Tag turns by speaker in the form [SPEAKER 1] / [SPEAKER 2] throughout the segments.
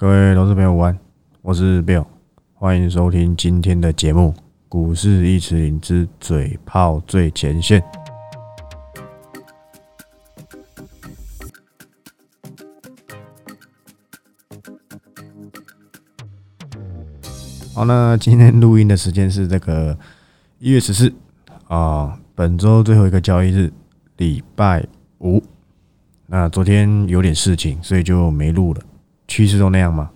[SPEAKER 1] 各位投资朋友午安，我是 Bill，欢迎收听今天的节目《股市一词领之嘴炮最前线》。好，那今天录音的时间是这个一月十四啊，本周最后一个交易日，礼拜五。那昨天有点事情，所以就没录了。趋势都那样嘛，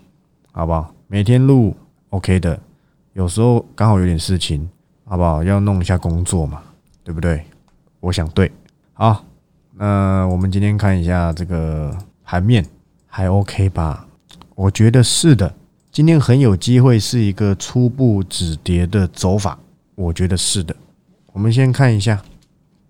[SPEAKER 1] 好不好？每天录 OK 的，有时候刚好有点事情，好不好？要弄一下工作嘛，对不对？我想对。好，那我们今天看一下这个盘面，还 OK 吧？我觉得是的。今天很有机会是一个初步止跌的走法，我觉得是的。我们先看一下，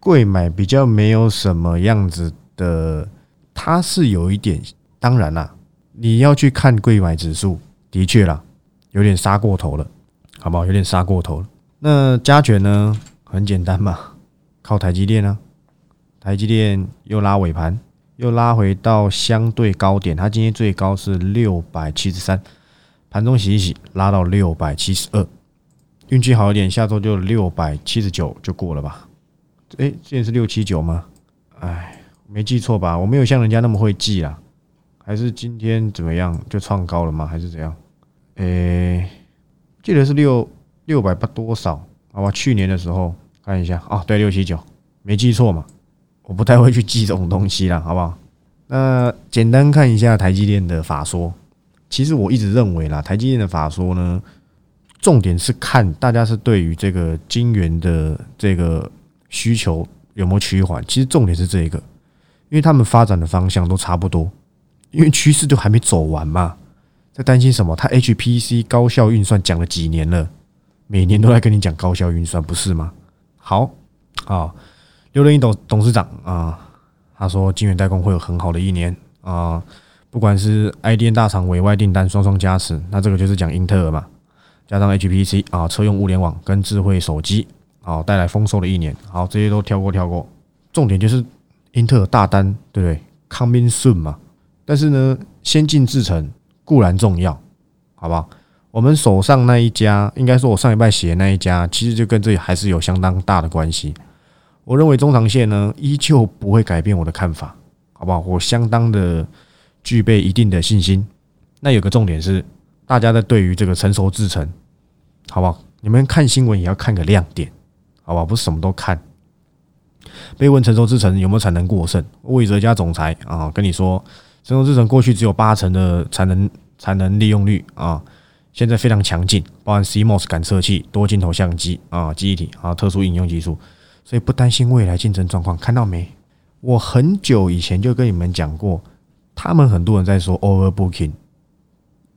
[SPEAKER 1] 贵买比较没有什么样子的，它是有一点，当然啦，你要去看贵买指数，的确啦，有点杀过头了，好不好？有点杀过头了。那加权呢？很简单嘛，靠台积电啊，台积电又拉尾盘，又拉回到相对高点，它今天最高是六百七十三。盘中洗一洗，拉到六百七十二，运气好一点，下周就六百七十九就过了吧？哎，现在是六七九吗？哎，没记错吧？我没有像人家那么会记啊，还是今天怎么样就创高了吗？还是怎样？诶，记得是六六百八多少？好吧，去年的时候看一下啊，对，六七九，没记错嘛？我不太会去记这种东西啦，好不好？那简单看一下台积电的法说。其实我一直认为啦，台积电的法说呢，重点是看大家是对于这个晶圆的这个需求有没有趋缓。其实重点是这一个，因为他们发展的方向都差不多，因为趋势都还没走完嘛，在担心什么？他 HPC 高效运算讲了几年了，每年都在跟你讲高效运算，不是吗？好，啊，刘仁义董董事长啊，他说晶圆代工会有很好的一年啊。不管是 IDN 大厂委外订单双双加持，那这个就是讲英特尔嘛，加上 HPC 啊，车用物联网跟智慧手机，好带来丰收的一年。好，这些都跳过跳过，重点就是英特尔大单，对不对？Coming soon 嘛。但是呢，先进制程固然重要，好不好？我们手上那一家，应该说我上一拜写的那一家，其实就跟这还是有相当大的关系。我认为中长线呢，依旧不会改变我的看法，好不好？我相当的。具备一定的信心。那有个重点是，大家在对于这个成熟制程，好不好？你们看新闻也要看个亮点，好吧？不是什么都看。被问成熟制程有没有产能过剩？魏哲家总裁啊跟你说，成熟制程过去只有八成的产能产能利用率啊，现在非常强劲，包含 CMOS 感测器、多镜头相机啊、记忆体啊、特殊应用技术，所以不担心未来竞争状况。看到没？我很久以前就跟你们讲过。他们很多人在说 overbooking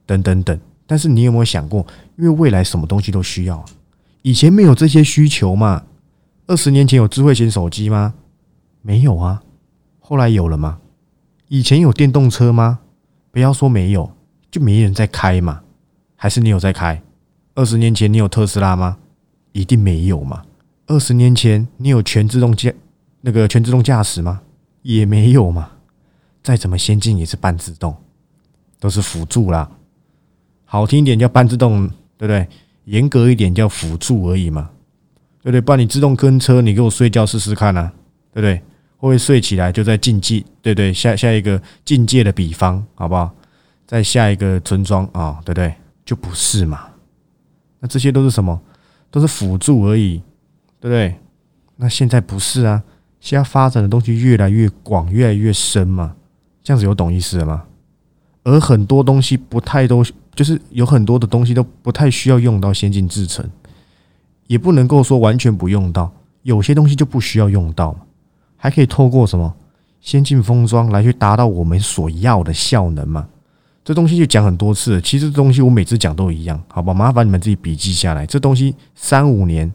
[SPEAKER 1] 等等等，但是你有没有想过，因为未来什么东西都需要，以前没有这些需求嘛？二十年前有智慧型手机吗？没有啊，后来有了吗？以前有电动车吗？不要说没有，就没人在开嘛？还是你有在开？二十年前你有特斯拉吗？一定没有嘛？二十年前你有全自动驾那个全自动驾驶吗？也没有嘛？再怎么先进也是半自动，都是辅助啦。好听一点叫半自动，对不对？严格一点叫辅助而已嘛，对不对？不然你自动跟车，你给我睡觉试试看啊，对不对？会不会睡起来就在竞技？对对？下下一个境界的比方，好不好？在下一个村庄啊，对不对？就不是嘛？那这些都是什么？都是辅助而已，对不对？那现在不是啊，现在发展的东西越来越广，越来越深嘛。这样子有懂意思了吗？而很多东西不太都，就是有很多的东西都不太需要用到先进制程，也不能够说完全不用到，有些东西就不需要用到，还可以透过什么先进封装来去达到我们所要的效能嘛？这东西就讲很多次，其实这东西我每次讲都一样，好吧？麻烦你们自己笔记下来，这东西三五年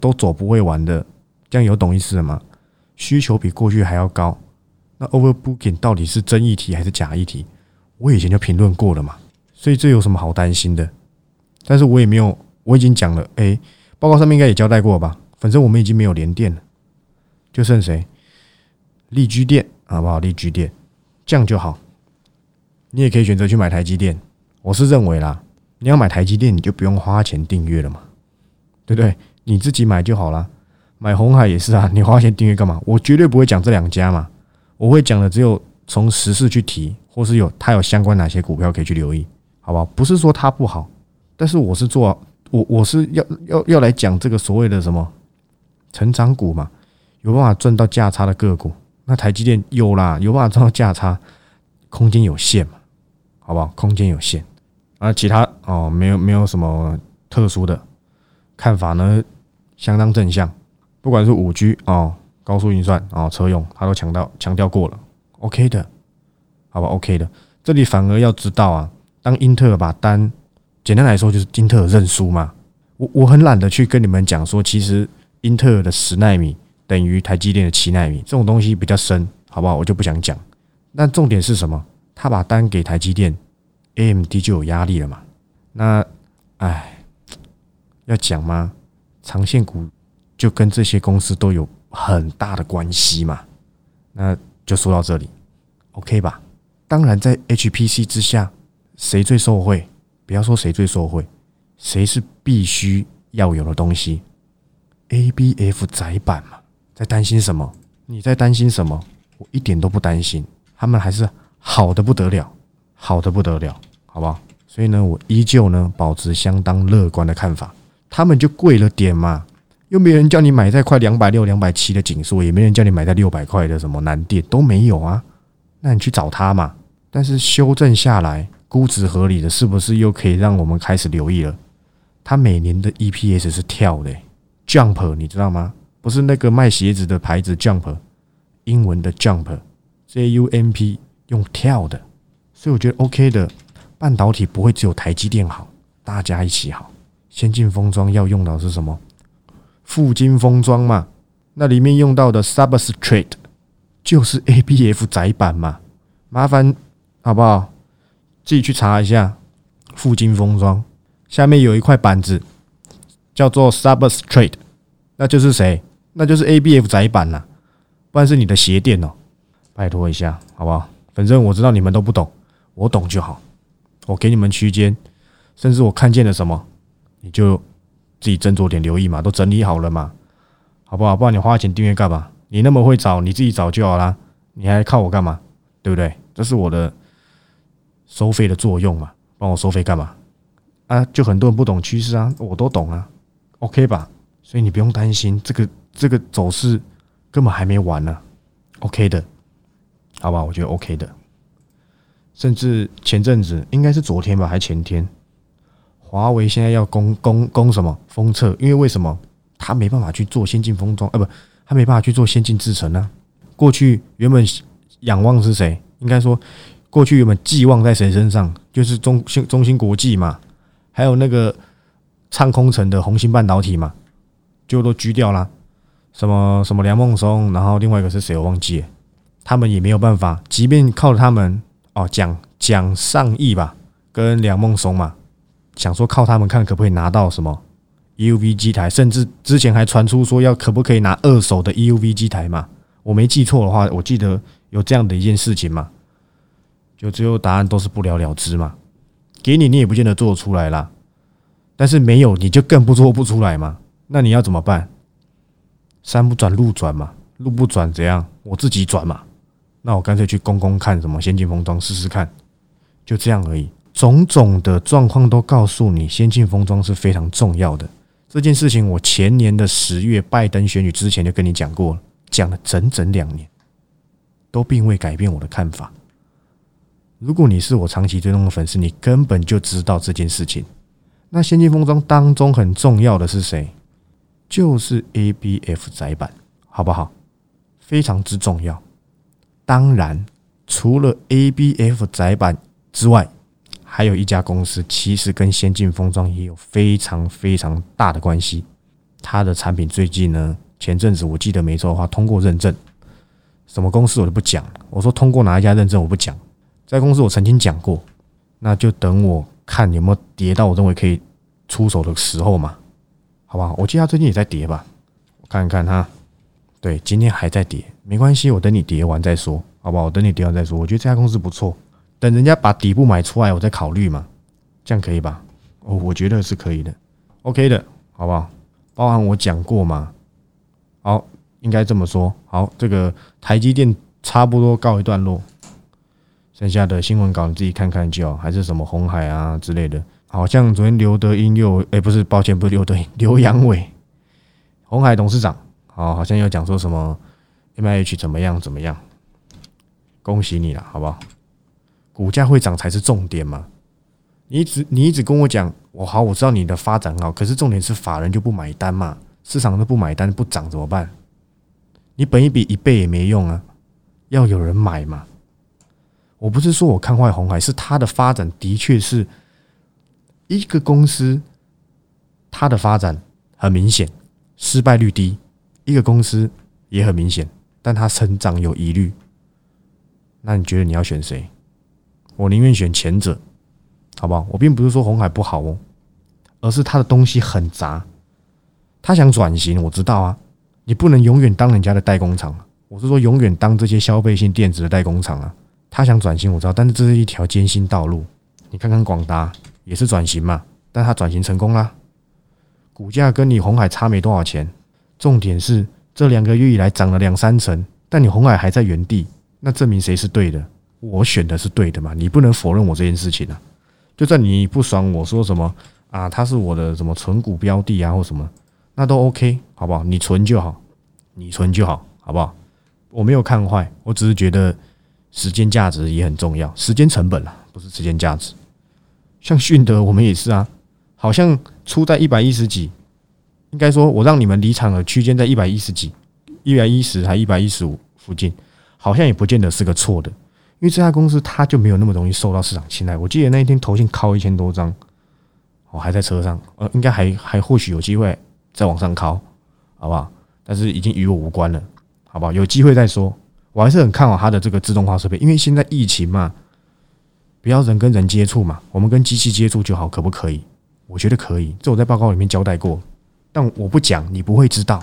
[SPEAKER 1] 都走不会完的，这样有懂意思了吗？需求比过去还要高。那 overbooking 到底是真议题还是假议题？我以前就评论过了嘛，所以这有什么好担心的？但是我也没有，我已经讲了，哎，报告上面应该也交代过吧？反正我们已经没有连电了，就剩谁？力居电好不好？力居电这样就好。你也可以选择去买台积电。我是认为啦，你要买台积电，你就不用花钱订阅了嘛，对不对？你自己买就好了。买红海也是啊，你花钱订阅干嘛？我绝对不会讲这两家嘛，我会讲的只有从实事去提，或是有它有相关哪些股票可以去留意，好不好？不是说它不好，但是我是做我我是要要要来讲这个所谓的什么成长股嘛，有办法赚到价差的个股。那台积电有啦，有办法赚到价差，空间有限嘛，好不好？空间有限啊，其他哦没有没有什么特殊的看法呢，相当正向。不管是五 G 哦，高速运算哦，车用，他都强调强调过了，OK 的，好吧，OK 的。这里反而要知道啊，当英特尔把单，简单来说就是英特尔认输嘛。我我很懒得去跟你们讲说，其实英特尔的十纳米等于台积电的七纳米，这种东西比较深，好不好？我就不想讲。那重点是什么？他把单给台积电，AMD 就有压力了嘛？那，哎，要讲吗？长线股。就跟这些公司都有很大的关系嘛，那就说到这里，OK 吧？当然，在 HPC 之下，谁最受惠？不要说谁最受惠，谁是必须要有的东西？ABF 窄板嘛，在担心什么？你在担心什么？我一点都不担心，他们还是好的不得了，好的不得了，好不好？所以呢，我依旧呢保持相当乐观的看法，他们就贵了点嘛。又没人叫你买在快两百六、两百七的景数，也没人叫你买在六百块的什么南电都没有啊。那你去找他嘛。但是修正下来，估值合理的，是不是又可以让我们开始留意了？他每年的 EPS 是跳的，Jump，你知道吗？不是那个卖鞋子的牌子 Jump，英文的 Jump，J U M P 用跳的。所以我觉得 OK 的，半导体不会只有台积电好，大家一起好。先进封装要用到是什么？富金封装嘛，那里面用到的 substrate 就是 ABF 窄板嘛，麻烦好不好？自己去查一下富金封装下面有一块板子叫做 substrate，那就是谁？那就是 ABF 窄板呐，不然是你的鞋垫哦，拜托一下好不好？反正我知道你们都不懂，我懂就好。我给你们区间，甚至我看见了什么，你就。自己斟酌点留意嘛，都整理好了嘛，好不好？不然你花钱订阅干嘛？你那么会找，你自己找就好啦，你还靠我干嘛？对不对？这是我的收费的作用嘛，帮我收费干嘛？啊，就很多人不懂趋势啊，我都懂啊，OK 吧？所以你不用担心，这个这个走势根本还没完呢，OK 的，好吧？我觉得 OK 的，甚至前阵子应该是昨天吧，还前天。华为现在要攻攻攻什么封测？因为为什么他没办法去做先进封装？啊，不，他没办法去做先进制程呢？过去原本仰望是谁？应该说，过去原本寄望在谁身上？就是中兴中芯国际嘛，还有那个唱空城的红星半导体嘛，就都狙掉了。什么什么梁孟松，然后另外一个是谁？我忘记。他们也没有办法，即便靠他们哦，蒋蒋尚义吧，跟梁孟松嘛。想说靠他们看可不可以拿到什么 EUV 机台，甚至之前还传出说要可不可以拿二手的 EUV 机台嘛？我没记错的话，我记得有这样的一件事情嘛。就最后答案都是不了了之嘛。给你你也不见得做出来啦，但是没有你就更不做不出来嘛。那你要怎么办？山不转路转嘛，路不转怎样？我自己转嘛。那我干脆去公公看什么先进封装试试看，就这样而已。种种的状况都告诉你，先进封装是非常重要的。这件事情，我前年的十月拜登选举之前就跟你讲过了，讲了整整两年，都并未改变我的看法。如果你是我长期追踪的粉丝，你根本就知道这件事情。那先进封装当中很重要的是谁？就是 ABF 窄板，好不好？非常之重要。当然，除了 ABF 窄板之外，还有一家公司，其实跟先进封装也有非常非常大的关系。它的产品最近呢，前阵子我记得没错的话，通过认证。什么公司我就不讲，我说通过哪一家认证我不讲。在公司我曾经讲过，那就等我看有没有跌到我认为可以出手的时候嘛，好吧？我记得它最近也在跌吧，我看看它，对，今天还在跌，没关系，我等你跌完再说，好不好？我等你跌完再说。我觉得这家公司不错。等人家把底部买出来，我再考虑嘛，这样可以吧？哦，我觉得是可以的，OK 的，好不好？包含我讲过嘛，好，应该这么说。好，这个台积电差不多告一段落，剩下的新闻稿你自己看看就好，还是什么红海啊之类的。好像昨天刘德英又，哎，不是，抱歉，不是刘德英，刘阳伟，红海董事长，好，好像又讲说什么 M I H 怎么样怎么样，恭喜你了，好不好？股价会涨才是重点嘛。你一直你一直跟我讲，我好，我知道你的发展好，可是重点是法人就不买单嘛，市场都不买单，不涨怎么办？你本一笔一倍也没用啊，要有人买嘛。我不是说我看坏红海，是它的发展的确是一个公司，它的发展很明显，失败率低；一个公司也很明显，但它成长有疑虑。那你觉得你要选谁？我宁愿选前者。好不好？我并不是说红海不好哦，而是他的东西很杂。他想转型，我知道啊。你不能永远当人家的代工厂，我是说永远当这些消费性电子的代工厂啊。他想转型，我知道，但是这是一条艰辛道路。你看看广达也是转型嘛，但他转型成功啦，股价跟你红海差没多少钱。重点是这两个月以来涨了两三成，但你红海还在原地，那证明谁是对的？我选的是对的嘛？你不能否认我这件事情啊。就算你不爽我说什么啊，他是我的什么存股标的啊，或什么，那都 OK，好不好？你存就好，你存就好，好不好？我没有看坏，我只是觉得时间价值也很重要，时间成本啊，不是时间价值。像迅德，我们也是啊，好像出在一百一十几，应该说我让你们离场的区间在一百一十几，一百一十还一百一十五附近，好像也不见得是个错的。因为这家公司它就没有那么容易受到市场青睐。我记得那一天投信敲一千多张，我还在车上，呃，应该还还或许有机会再往上敲，好不好？但是已经与我无关了，好不好？有机会再说。我还是很看好它的这个自动化设备，因为现在疫情嘛，不要人跟人接触嘛，我们跟机器接触就好，可不可以？我觉得可以，这我在报告里面交代过，但我不讲，你不会知道，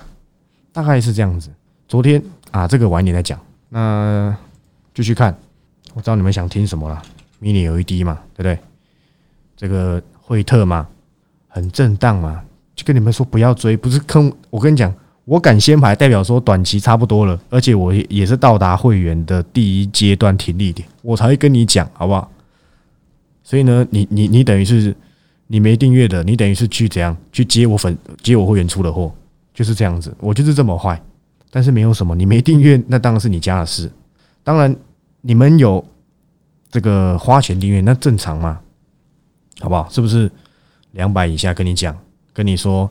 [SPEAKER 1] 大概是这样子。昨天啊，这个晚点再讲，那继续看。我知道你们想听什么了，mini LED 嘛，对不对？这个惠特嘛，很震荡嘛，就跟你们说不要追，不是坑。我跟你讲，我敢先排，代表说短期差不多了，而且我也是到达会员的第一阶段停利点，我才会跟你讲，好不好？所以呢，你你你等于是你没订阅的，你等于是去怎样去接我粉接我会员出的货，就是这样子，我就是这么坏。但是没有什么，你没订阅，那当然是你家的事，当然。你们有这个花钱订阅，那正常嘛？好不好？是不是两百以下？跟你讲，跟你说，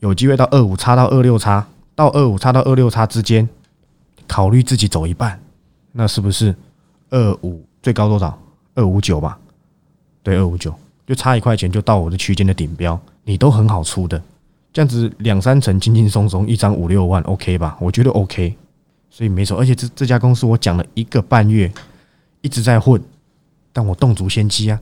[SPEAKER 1] 有机会到二五差到二六差，到二五差到二六差之间，考虑自己走一半，那是不是二五最高多少？二五九吧？对，二五九，就差一块钱就到我的区间的顶标，你都很好出的，这样子两三成轻轻松松，一张五六万，OK 吧？我觉得 OK。所以没错，而且这这家公司我讲了一个半月，一直在混，但我动足先机啊，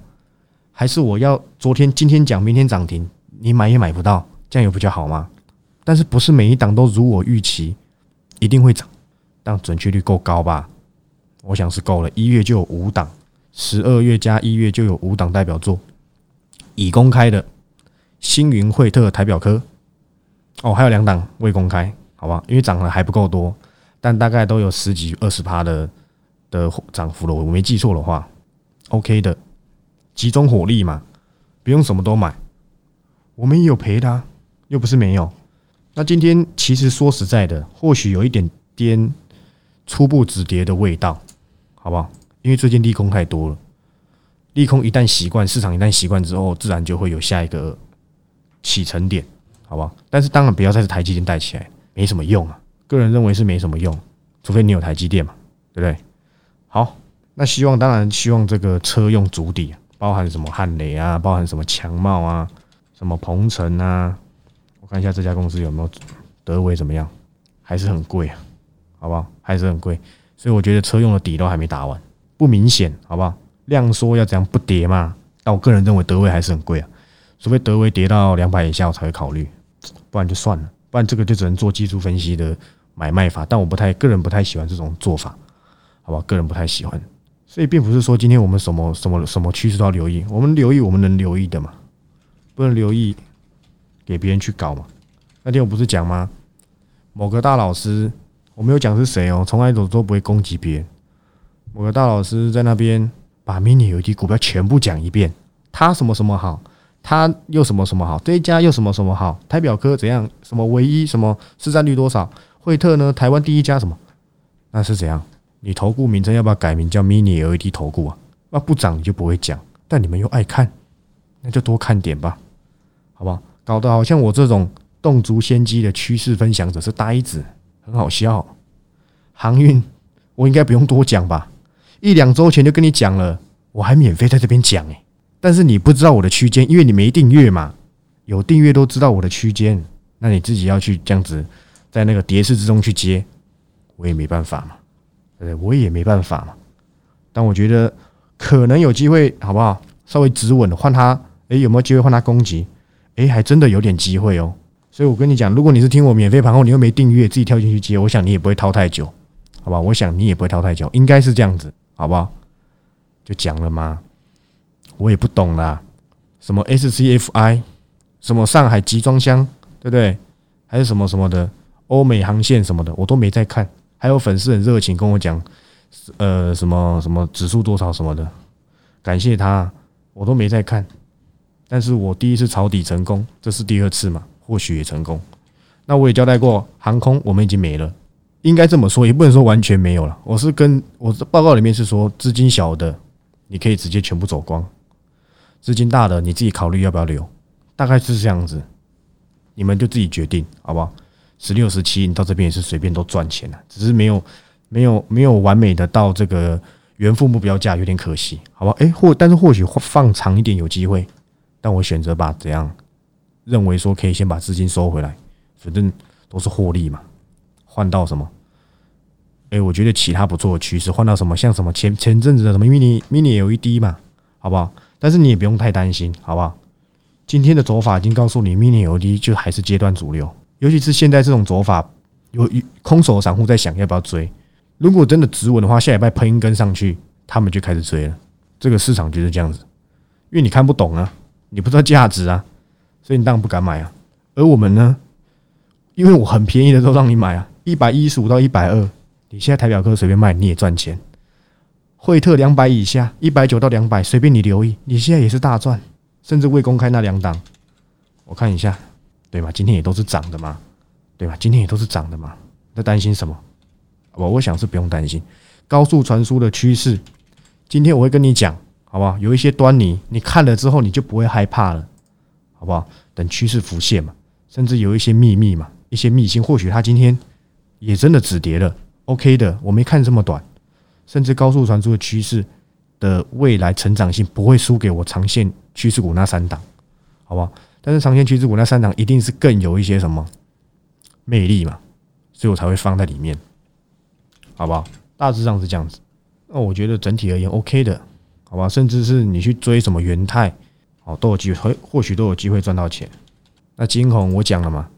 [SPEAKER 1] 还是我要昨天今天讲，明天涨停，你买也买不到，这样有比较好吗？但是不是每一档都如我预期，一定会涨，但准确率够高吧？我想是够了，一月就有五档，十二月加一月就有五档代表作，已公开的星云惠特台表科，哦，还有两档未公开，好吧？因为涨得还不够多。但大概都有十几二十趴的的涨幅了，我没记错的话，OK 的，集中火力嘛，不用什么都买，我们也有赔的，又不是没有。那今天其实说实在的，或许有一点点初步止跌的味道，好不好？因为最近利空太多了，利空一旦习惯，市场一旦习惯之后，自然就会有下一个起承点，好不好？但是当然不要再是台积电带起来，没什么用啊。个人认为是没什么用，除非你有台积电嘛，对不对？好，那希望当然希望这个车用主底，包含什么汉雷啊，包含什么强茂啊，什么鹏程啊，我看一下这家公司有没有德维怎么样，还是很贵啊，好不好？还是很贵，所以我觉得车用的底都还没打完，不明显，好不好？量缩要怎样不跌嘛？但我个人认为德威还是很贵啊，除非德威跌到两百以下我才会考虑，不然就算了，不然这个就只能做技术分析的。买卖法，但我不太个人不太喜欢这种做法，好吧？个人不太喜欢，所以并不是说今天我们什么什么什么趋势都要留意，我们留意我们能留意的嘛，不能留意给别人去搞嘛。那天我不是讲吗？某个大老师，我没有讲是谁哦，从来都都不会攻击别人。我个大老师在那边把 mini 有机股票全部讲一遍，他什么什么好，他又什么什么好，这一家又什么什么好，台表科怎样，什么唯一什么市占率多少，惠特呢，台湾第一家什么，那是怎样？你投顾名称要不要改名叫 mini LED 投顾啊？那不涨你就不会讲，但你们又爱看，那就多看点吧，好不好？搞得好像我这种动足先机的趋势分享者是呆子，很好笑。航运我应该不用多讲吧？一两周前就跟你讲了，我还免费在这边讲诶。但是你不知道我的区间，因为你没订阅嘛。有订阅都知道我的区间，那你自己要去这样子在那个跌势之中去接，我也没办法嘛，对？我也没办法嘛。但我觉得可能有机会，好不好？稍微止稳换他，诶，有没有机会换他攻击？诶，还真的有点机会哦。所以我跟你讲，如果你是听我免费盘后，你又没订阅，自己跳进去接，我想你也不会掏太久，好吧？我想你也不会掏太久，应该是这样子，好不好？就讲了吗？我也不懂啦，什么 SCFI，什么上海集装箱，对不对？还是什么什么的欧美航线什么的，我都没在看。还有粉丝很热情跟我讲，呃，什么什么指数多少什么的，感谢他，我都没在看。但是我第一次抄底成功，这是第二次嘛？或许也成功。那我也交代过，航空我们已经没了，应该这么说，也不能说完全没有了。我是跟我的报告里面是说，资金小的你可以直接全部走光。资金大的，你自己考虑要不要留，大概是这样子，你们就自己决定，好不好？十六、十七，你到这边也是随便都赚钱了，只是没有、没有、没有完美的到这个原付目标价，有点可惜，好吧？诶，或但是或许放长一点有机会，但我选择把怎样认为说可以先把资金收回来，反正都是获利嘛，换到什么？哎，我觉得其他不错的趋势，换到什么？像什么前前阵子的什么 mini mini LED 嘛，好不好？但是你也不用太担心，好不好？今天的走法已经告诉你，mini LED 就还是阶段主流。尤其是现在这种走法，有空手的散户在想要不要追。如果真的止稳的话，下礼拜喷一根上去，他们就开始追了。这个市场就是这样子，因为你看不懂啊，你不知道价值啊，所以你当然不敢买啊。而我们呢，因为我很便宜的都让你买啊，一百一十五到一百二，你现在台表科随便卖你也赚钱。惠特两百以下，一百九到两百，随便你留意，你现在也是大赚，甚至未公开那两档，我看一下，对吧？今天也都是涨的嘛，对吧？今天也都是涨的嘛，在担心什么？我我想是不用担心，高速传输的趋势，今天我会跟你讲，好不好？有一些端倪，你看了之后你就不会害怕了，好不好？等趋势浮现嘛，甚至有一些秘密嘛，一些秘辛，或许它今天也真的止跌了，OK 的，我没看这么短。甚至高速传输的趋势的未来成长性不会输给我长线趋势股那三档，好不好？但是长线趋势股那三档一定是更有一些什么魅力嘛，所以我才会放在里面，好不好？大致上是这样子。那我觉得整体而言 OK 的，好吧？甚至是你去追什么元泰，哦，都有机会，或许都有机会赚到钱。那金红我讲了嘛？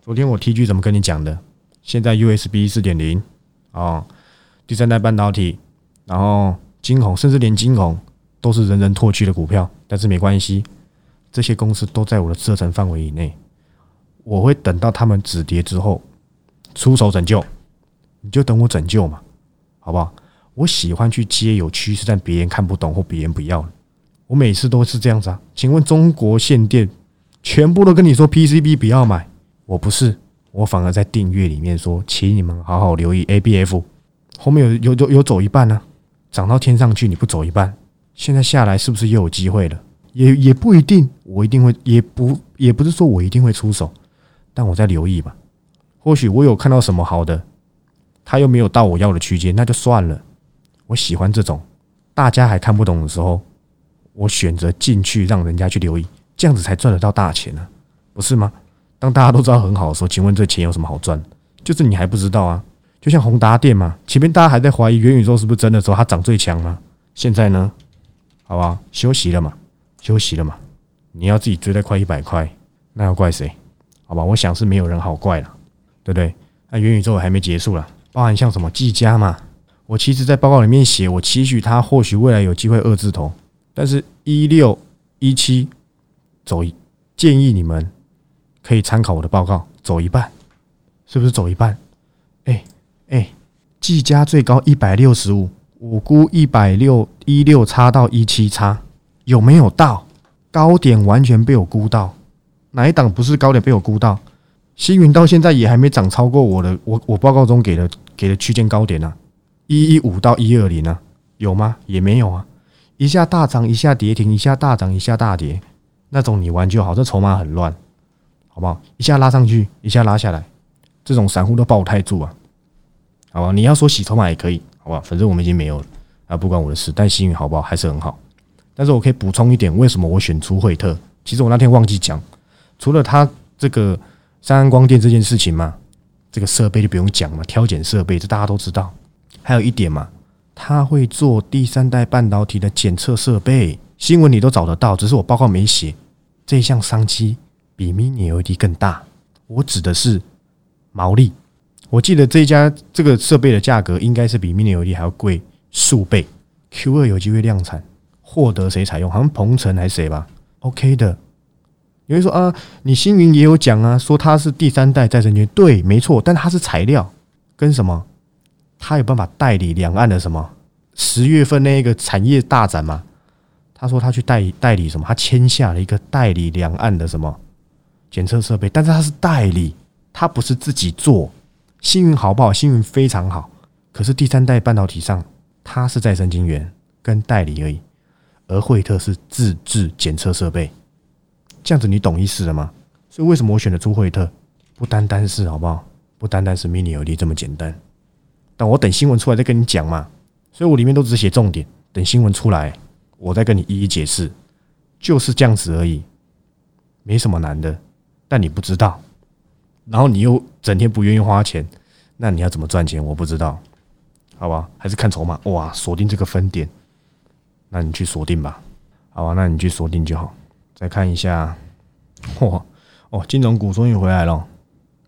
[SPEAKER 1] 昨天我 T G 怎么跟你讲的？现在 U S B 四点零啊。第三代半导体，然后金红，甚至连金红都是人人唾弃的股票，但是没关系，这些公司都在我的射程范围以内，我会等到他们止跌之后出手拯救，你就等我拯救嘛，好不好？我喜欢去接有趋势但别人看不懂或别人不要，我每次都是这样子啊。请问中国限电全部都跟你说 PCB 不要买，我不是，我反而在订阅里面说，请你们好好留意 ABF。后面有有有有走一半呢，涨到天上去，你不走一半，现在下来是不是又有机会了？也也不一定，我一定会，也不也不是说我一定会出手，但我在留意吧。或许我有看到什么好的，他又没有到我要的区间，那就算了。我喜欢这种大家还看不懂的时候，我选择进去让人家去留意，这样子才赚得到大钱呢，不是吗？当大家都知道很好的时候，请问这钱有什么好赚？就是你还不知道啊。就像宏达电嘛，前面大家还在怀疑元宇宙是不是真的时候，它涨最强吗？现在呢，好吧，休息了嘛，休息了嘛。你要自己追在快一百块，那要怪谁？好吧，我想是没有人好怪了，对不对？那元宇宙还没结束了，包含像什么技嘉嘛，我其实，在报告里面写，我期许它或许未来有机会二字头，但是一六一七走，建议你们可以参考我的报告，走一半，是不是走一半？哎哎，技嘉最高一百六十五，我估一百六一六差到一七差，有没有到？高点完全被我估到，哪一档不是高点被我估到？星云到现在也还没涨超过我的，我我报告中给的给的区间高点呢，一一五到一二零呢，有吗？也没有啊，一下大涨，一下跌停，一下大涨，一下大跌，那种你玩就好，这筹码很乱，好不好？一下拉上去，一下拉下来，这种散户都抱不太住啊，好吧？你要说洗筹码也可以，好吧？反正我们已经没有了啊，不关我的事。但幸运好不好？还是很好。但是我可以补充一点，为什么我选出惠特？其实我那天忘记讲，除了他这个三安光电这件事情嘛，这个设备就不用讲嘛，挑拣设备这大家都知道。还有一点嘛，他会做第三代半导体的检测设备，新闻你都找得到，只是我报告没写。这一项商机比 Mini LED 更大，我指的是毛利。我记得这家这个设备的价格应该是比 Mini LED 还要贵数倍。Q 二有机会量产。获得谁采用？好像鹏程还是谁吧？OK 的。有人说啊，你星云也有讲啊，说它是第三代再生圈，对，没错。但它是材料，跟什么？他有办法代理两岸的什么？十月份那一个产业大展嘛，他说他去代代理什么？他签下了一个代理两岸的什么检测设备？但是他是代理，他不是自己做。幸运好不好？幸运非常好。可是第三代半导体上，它是再生晶圆跟代理而已。而惠特是自制检测设备，这样子你懂意思了吗？所以为什么我选的出惠特？不单单是好不好？不单单是 Mini LED 这么简单。但我等新闻出来再跟你讲嘛。所以我里面都只写重点，等新闻出来我再跟你一一解释，就是这样子而已，没什么难的。但你不知道，然后你又整天不愿意花钱，那你要怎么赚钱？我不知道，好吧？还是看筹码哇，锁定这个分点。那你去锁定吧，好吧？那你去锁定就好。再看一下，嚯哦，金融股终于回来了，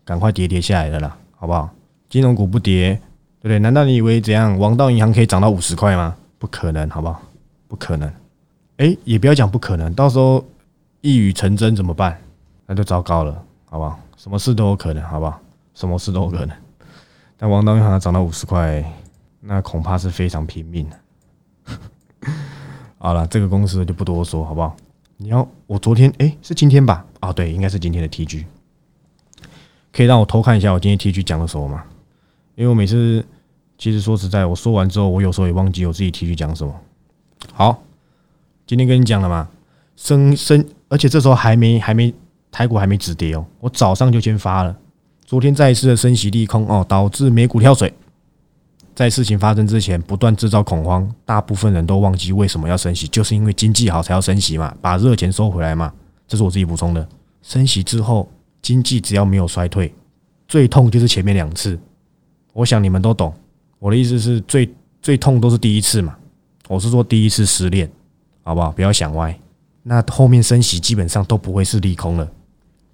[SPEAKER 1] 赶快跌跌下来的啦，好不好？金融股不跌，对不对？难道你以为怎样？王道银行可以涨到五十块吗？不可能，好不好？不可能。哎，也不要讲不可能，到时候一语成真怎么办？那就糟糕了，好不好？什么事都有可能，好不好？什么事都有可能。但王道银行涨到五十块，那恐怕是非常拼命的。好了，这个公司就不多说，好不好？你要我昨天哎，是今天吧？啊，对，应该是今天的 T G，可以让我偷看一下我今天 T G 讲的什么吗？因为我每次其实说实在，我说完之后，我有时候也忘记我自己 T G 讲什么。好，今天跟你讲了嘛，升升，而且这时候还没还没台股还没止跌哦，我早上就先发了。昨天再一次的升息利空哦，导致美股跳水。在事情发生之前，不断制造恐慌，大部分人都忘记为什么要升息，就是因为经济好才要升息嘛，把热钱收回来嘛。这是我自己补充的。升息之后，经济只要没有衰退，最痛就是前面两次。我想你们都懂。我的意思是最最痛都是第一次嘛。我是说第一次失恋，好不好？不要想歪。那后面升息基本上都不会是利空了，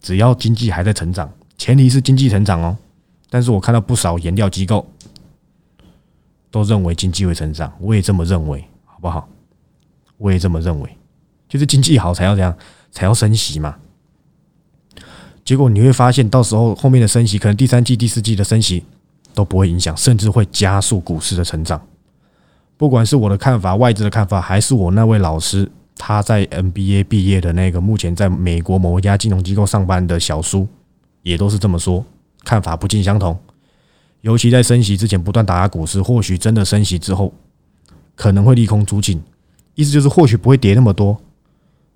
[SPEAKER 1] 只要经济还在成长，前提是经济成长哦。但是我看到不少研调机构。都认为经济会成长，我也这么认为，好不好？我也这么认为，就是经济好才要这样，才要升息嘛。结果你会发现，到时候后面的升息，可能第三季、第四季的升息都不会影响，甚至会加速股市的成长。不管是我的看法、外资的看法，还是我那位老师他在 NBA 毕业的那个，目前在美国某一家金融机构上班的小叔，也都是这么说，看法不尽相同。尤其在升息之前不断打压股市，或许真的升息之后可能会利空出尽，意思就是或许不会跌那么多，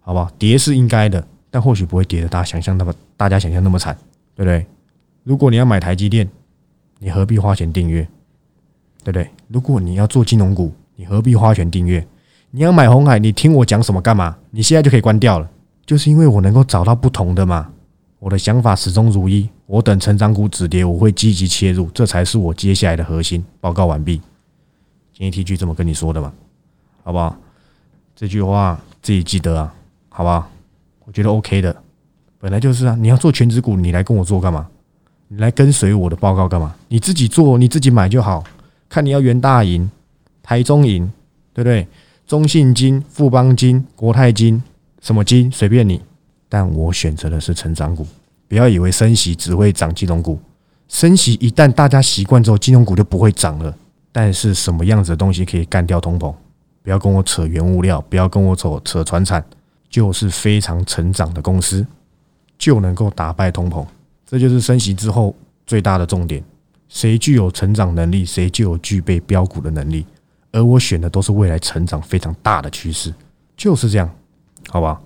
[SPEAKER 1] 好不好？跌是应该的，但或许不会跌的大家想象那么大家想象那么惨，对不对？如果你要买台积电，你何必花钱订阅？对不对？如果你要做金融股，你何必花钱订阅？你要买红海，你听我讲什么干嘛？你现在就可以关掉了，就是因为我能够找到不同的嘛。我的想法始终如一，我等成长股止跌，我会积极切入，这才是我接下来的核心。报告完毕。今天 T G 这么跟你说的嘛，好不好？这句话自己记得啊，好不好？我觉得 OK 的，本来就是啊。你要做全职股，你来跟我做干嘛？你来跟随我的报告干嘛？你自己做，你自己买就好。看你要元大银、台中银，对不对？中信金、富邦金、国泰金，什么金随便你。但我选择的是成长股。不要以为升息只会涨金融股，升息一旦大家习惯之后，金融股就不会涨了。但是什么样子的东西可以干掉通膨？不要跟我扯原物料，不要跟我扯扯船产，就是非常成长的公司就能够打败通膨。这就是升息之后最大的重点。谁具有成长能力，谁就有具备标股的能力。而我选的都是未来成长非常大的趋势，就是这样，好吧？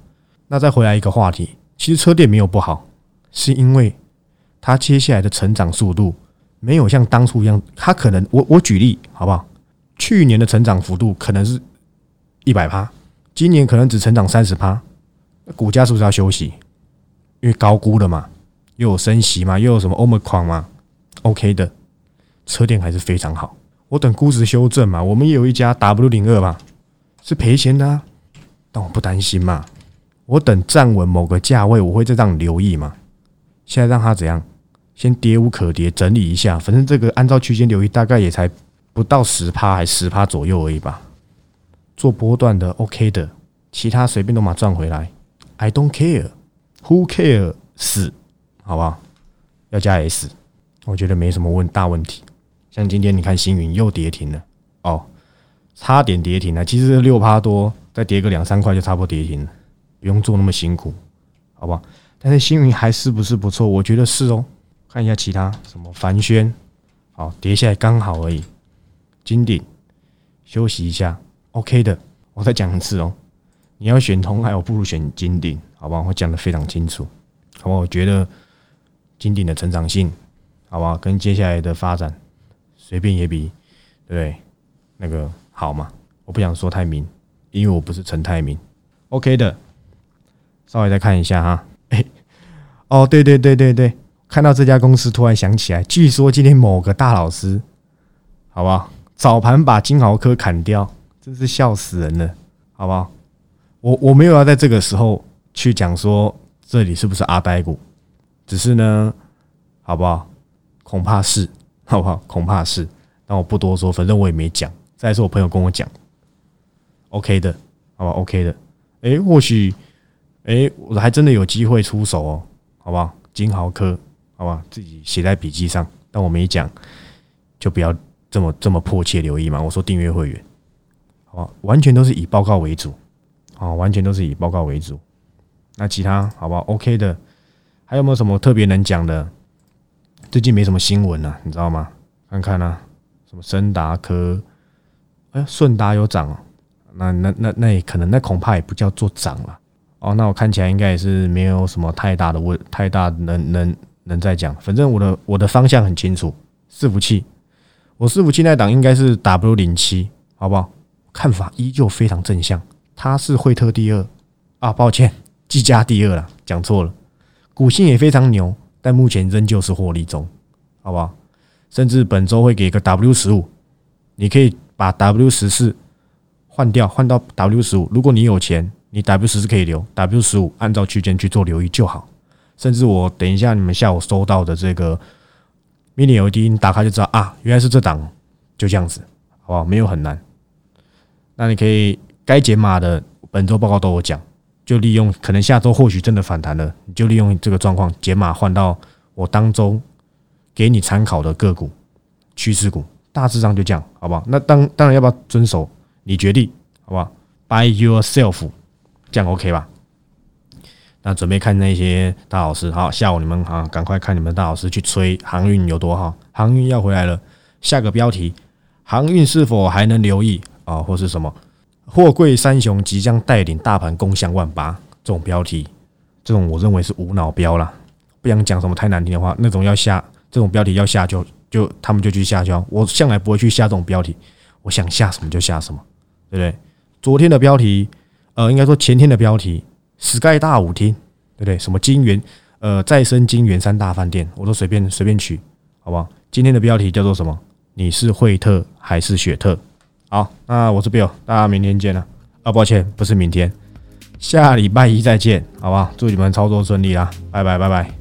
[SPEAKER 1] 那再回来一个话题，其实车店没有不好，是因为它接下来的成长速度没有像当初一样，它可能我我举例好不好？去年的成长幅度可能是一百趴，今年可能只成长三十趴，股价是不是要休息？因为高估了嘛，又有升息嘛，又有什么欧美狂嘛？OK 的，车店还是非常好。我等估值修正嘛，我们也有一家 W 零二嘛，是赔钱的，但我不担心嘛。我等站稳某个价位，我会再让你留意嘛。现在让它怎样？先跌无可跌，整理一下，反正这个按照区间留意，大概也才不到十趴，还十趴左右而已吧。做波段的 OK 的，其他随便都马赚回来。I don't care，Who care？死，好不好？要加 S，我觉得没什么问大问题。像今天你看星云又跌停了哦，差点跌停了。其实六趴多，再跌个两三块就差不多跌停了，不用做那么辛苦，好不好？但是星云还是不是不错？我觉得是哦。看一下其他什么凡轩，好跌下来刚好而已。金鼎休息一下，OK 的。我再讲一次哦，你要选通海，我不如选金鼎，好不好？我讲的非常清楚，好不好？我觉得金鼎的成长性，好不好？跟接下来的发展。随便也比对？那个好嘛？我不想说太明，因为我不是陈太明。OK 的，稍微再看一下哈。哎，哦，对对对对对，看到这家公司，突然想起来，据说今天某个大老师，好不好？早盘把金豪科砍掉，真是笑死人了，好不好？我我没有要在这个时候去讲说这里是不是阿呆股，只是呢，好不好？恐怕是。好不好？恐怕是，但我不多说，反正我也没讲。再是我朋友跟我讲，OK 的，好吧？OK 的，哎，或许，哎，我还真的有机会出手哦，好不好？金豪科，好吧？自己写在笔记上，但我没讲，就不要这么这么迫切留意嘛。我说订阅会员，好吧？完全都是以报告为主，啊，完全都是以报告为主。那其他好不好？OK 的，还有没有什么特别能讲的？最近没什么新闻啊，你知道吗？看看啊，什么森达科，哎，顺达有涨哦，那那那那也可能，那恐怕也不叫做涨了哦。那我看起来应该也是没有什么太大的问，太大能能能再讲。反正我的我的方向很清楚，伺服器，我伺服器那档应该是 W 零七，好不好？看法依旧非常正向，它是惠特第二啊，抱歉，技嘉第二了，讲错了，股性也非常牛。但目前仍旧是获利中，好不好？甚至本周会给个 W 十五，你可以把 W 十四换掉，换到 W 十五。如果你有钱，你 W 十四可以留，W 十五按照区间去做留意就好。甚至我等一下你们下午收到的这个 mini LED，你打开就知道啊，原来是这档，就这样子，好不好？没有很难。那你可以该解码的本周报告都有讲。就利用可能下周或许真的反弹了，你就利用这个状况解码换到我当中给你参考的个股趋势股，大致上就这样，好不好？那当当然要不要遵守你决定，好不好？By yourself，这样 OK 吧？那准备看那些大老师，好，下午你们啊，赶快看你们大老师去吹航运有多好，航运要回来了。下个标题，航运是否还能留意啊，或是什么？货柜三雄即将带领大盘攻向万八，这种标题，这种我认为是无脑标啦。不想讲什么太难听的话，那种要下这种标题要下就就他们就去下就。我向来不会去下这种标题，我想下什么就下什么，对不对？昨天的标题，呃，应该说前天的标题，Sky 大舞厅，对不对？什么金源，呃，再生金源三大饭店，我都随便随便取，好不好？今天的标题叫做什么？你是惠特还是雪特？好，那我是 Bill，大家明天见了。啊，抱歉，不是明天，下礼拜一再见，好吧？祝你们操作顺利啦，拜拜，拜拜。